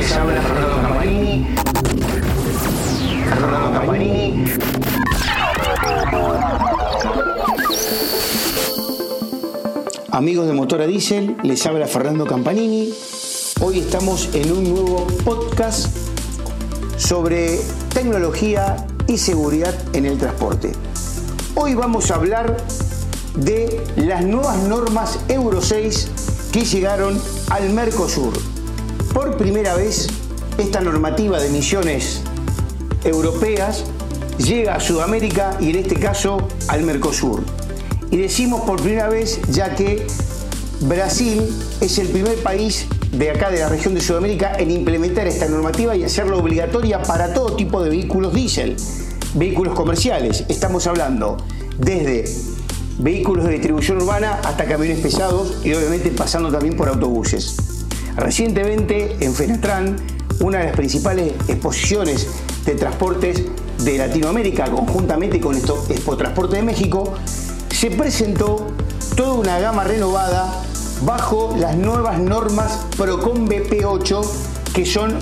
les habla Fernando Campanini. Fernando. Amigos de Motora Diesel, les habla Fernando Campanini. Hoy estamos en un nuevo podcast sobre tecnología y seguridad en el transporte. Hoy vamos a hablar de las nuevas normas Euro 6 que llegaron al Mercosur. Por primera vez, esta normativa de emisiones europeas llega a Sudamérica y en este caso al Mercosur. Y decimos por primera vez ya que Brasil es el primer país de acá de la región de Sudamérica en implementar esta normativa y hacerla obligatoria para todo tipo de vehículos diésel, vehículos comerciales. Estamos hablando desde vehículos de distribución urbana hasta camiones pesados y obviamente pasando también por autobuses. Recientemente en Fenatran, una de las principales exposiciones de transportes de Latinoamérica, conjuntamente con Expo Transporte de México, se presentó toda una gama renovada bajo las nuevas normas Procon BP8, que son,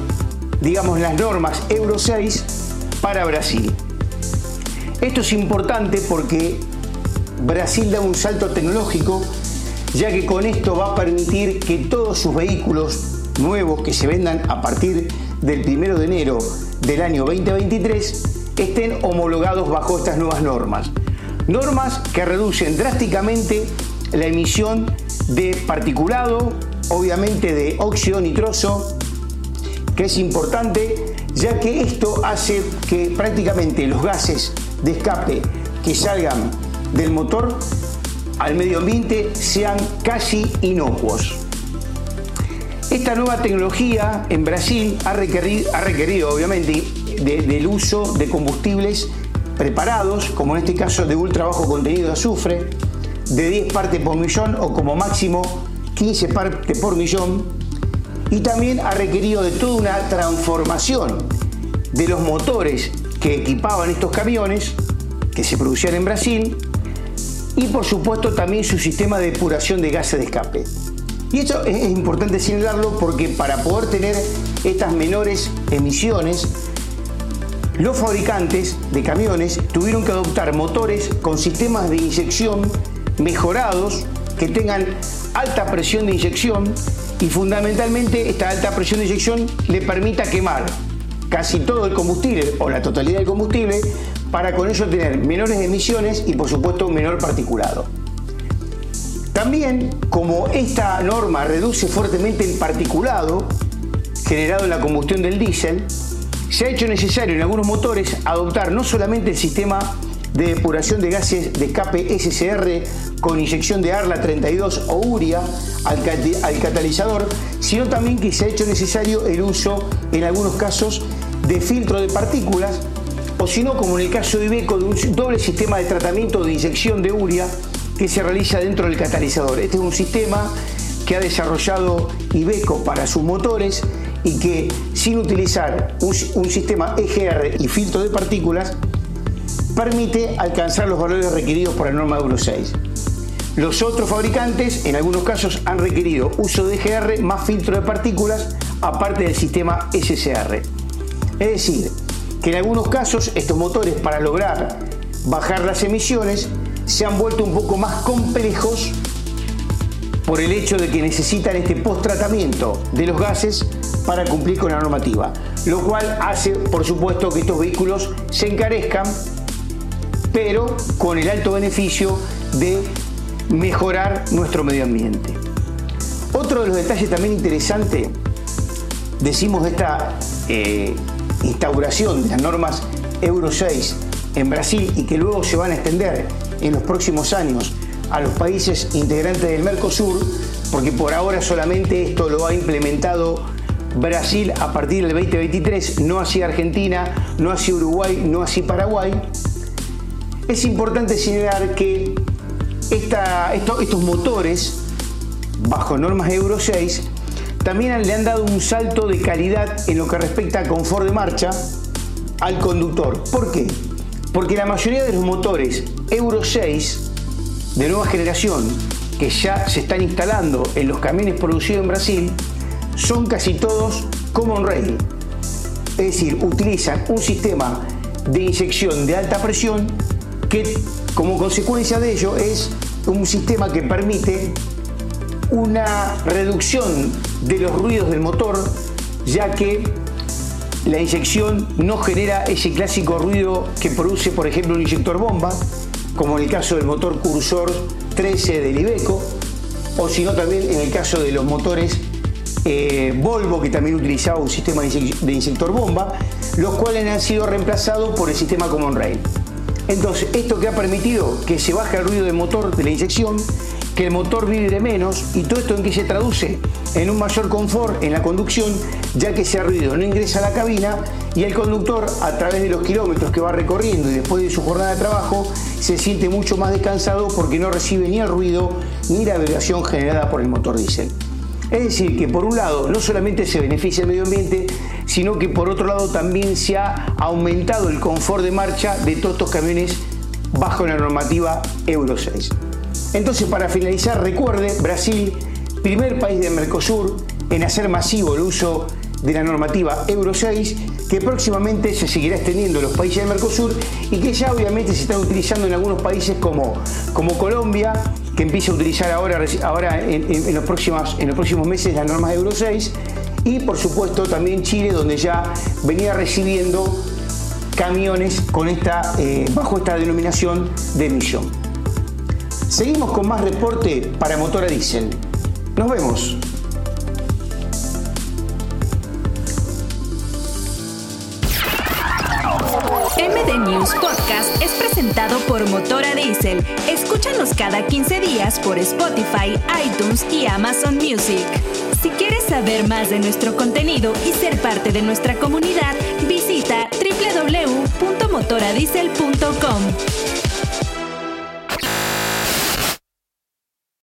digamos, las normas Euro 6 para Brasil. Esto es importante porque Brasil da un salto tecnológico, ya que con esto va a permitir que todos sus vehículos nuevos que se vendan a partir del 1 de enero del año 2023 estén homologados bajo estas nuevas normas. Normas que reducen drásticamente la emisión de particulado, obviamente de óxido nitroso, que es importante ya que esto hace que prácticamente los gases de escape que salgan del motor al medio ambiente sean casi inocuos. Esta nueva tecnología en Brasil ha requerido, ha requerido obviamente del uso de combustibles preparados, como en este caso de ultra bajo contenido de azufre, de 10 partes por millón o como máximo 15 partes por millón, y también ha requerido de toda una transformación de los motores que equipaban estos camiones que se producían en Brasil y por supuesto también su sistema de depuración de gases de escape. Y esto es importante señalarlo porque para poder tener estas menores emisiones, los fabricantes de camiones tuvieron que adoptar motores con sistemas de inyección mejorados que tengan alta presión de inyección y fundamentalmente esta alta presión de inyección le permita quemar casi todo el combustible o la totalidad del combustible para con ello tener menores emisiones y por supuesto menor particulado. También, como esta norma reduce fuertemente el particulado generado en la combustión del diésel, se ha hecho necesario en algunos motores adoptar no solamente el sistema de depuración de gases de escape SCR con inyección de ARLA 32 o URIA al, al, catalizador, sino también que se ha hecho necesario el uso en algunos casos de filtro de partículas o si no, como en el caso de Ibeco, de un doble sistema de tratamiento de inyección de urea que se realiza dentro del catalizador. Este es un sistema que ha desarrollado Ibeco para sus motores y que sin utilizar un, un sistema EGR y filtro de partículas permite alcanzar los valores requeridos por la norma Euro 6. Los otros fabricantes, en algunos casos, han requerido uso de EGR más filtro de partículas aparte del sistema SCR. Es decir, que en algunos casos estos motores para lograr bajar las emisiones se han vuelto un poco más complejos por el hecho de que necesitan este post-tratamiento de los gases para cumplir con la normativa, lo cual hace, por supuesto, que estos vehículos se encarezcan, pero con el alto beneficio de mejorar nuestro medio ambiente. Otro de los detalles también interesante, decimos de esta eh, instauración de las normas Euro 6 en Brasil y que luego se van a extender en los próximos años a los países integrantes del Mercosur, porque por ahora solamente esto lo ha implementado Brasil a partir del 2023, no así Argentina, no así Uruguay, no así Paraguay. Es importante señalar que estos motores, bajo normas Euro 6, también le han dado un salto de calidad en lo que respecta a confort de marcha al conductor. ¿Por qué? Porque la mayoría de los motores Euro 6 de nueva generación que ya se están instalando en los camiones producidos en Brasil son casi todos common rail, es decir, utilizan un sistema de inyección de alta presión que como consecuencia de ello es un sistema que permite una reducción de los ruidos del motor, ya que la inyección no genera ese clásico ruido que produce, por ejemplo, un inyector bomba, como en el caso del motor Cursor 13 del Iveco, o sino también en el caso de los motores eh, Volvo, que también utilizaba un sistema de inyector bomba, los cuales han sido reemplazados por el sistema Common Rail. Entonces, esto que ha permitido que se baje el ruido del motor de la inyección, que el motor vibre menos y todo esto en que se traduce en un mayor confort en la conducción, ya que ese ruido no ingresa a la cabina y el conductor a través de los kilómetros que va recorriendo y después de su jornada de trabajo se siente mucho más descansado porque no recibe ni el ruido ni la vibración generada por el motor diésel. Es decir, que por un lado no solamente se beneficia el medio ambiente, sino que por otro lado también se ha aumentado el confort de marcha de todos estos camiones bajo la normativa Euro 6. Entonces, para finalizar, recuerde, Brasil, primer país de Mercosur en hacer masivo el uso de la normativa Euro 6, que próximamente se seguirá extendiendo en los países de Mercosur y que ya obviamente se están utilizando en algunos países como, como Colombia, que empieza a utilizar ahora, ahora en, los próximos, en los próximos meses las normas Euro 6, y por supuesto también Chile, donde ya venía recibiendo camiones con esta, eh, bajo esta denominación de emisión. Seguimos con más reporte para motor a diésel. Nos vemos. MD News Podcast es presentado por Motora Diesel. Escúchanos cada 15 días por Spotify, iTunes y Amazon Music. Si quieres saber más de nuestro contenido y ser parte de nuestra comunidad, visita www.motoradiesel.com.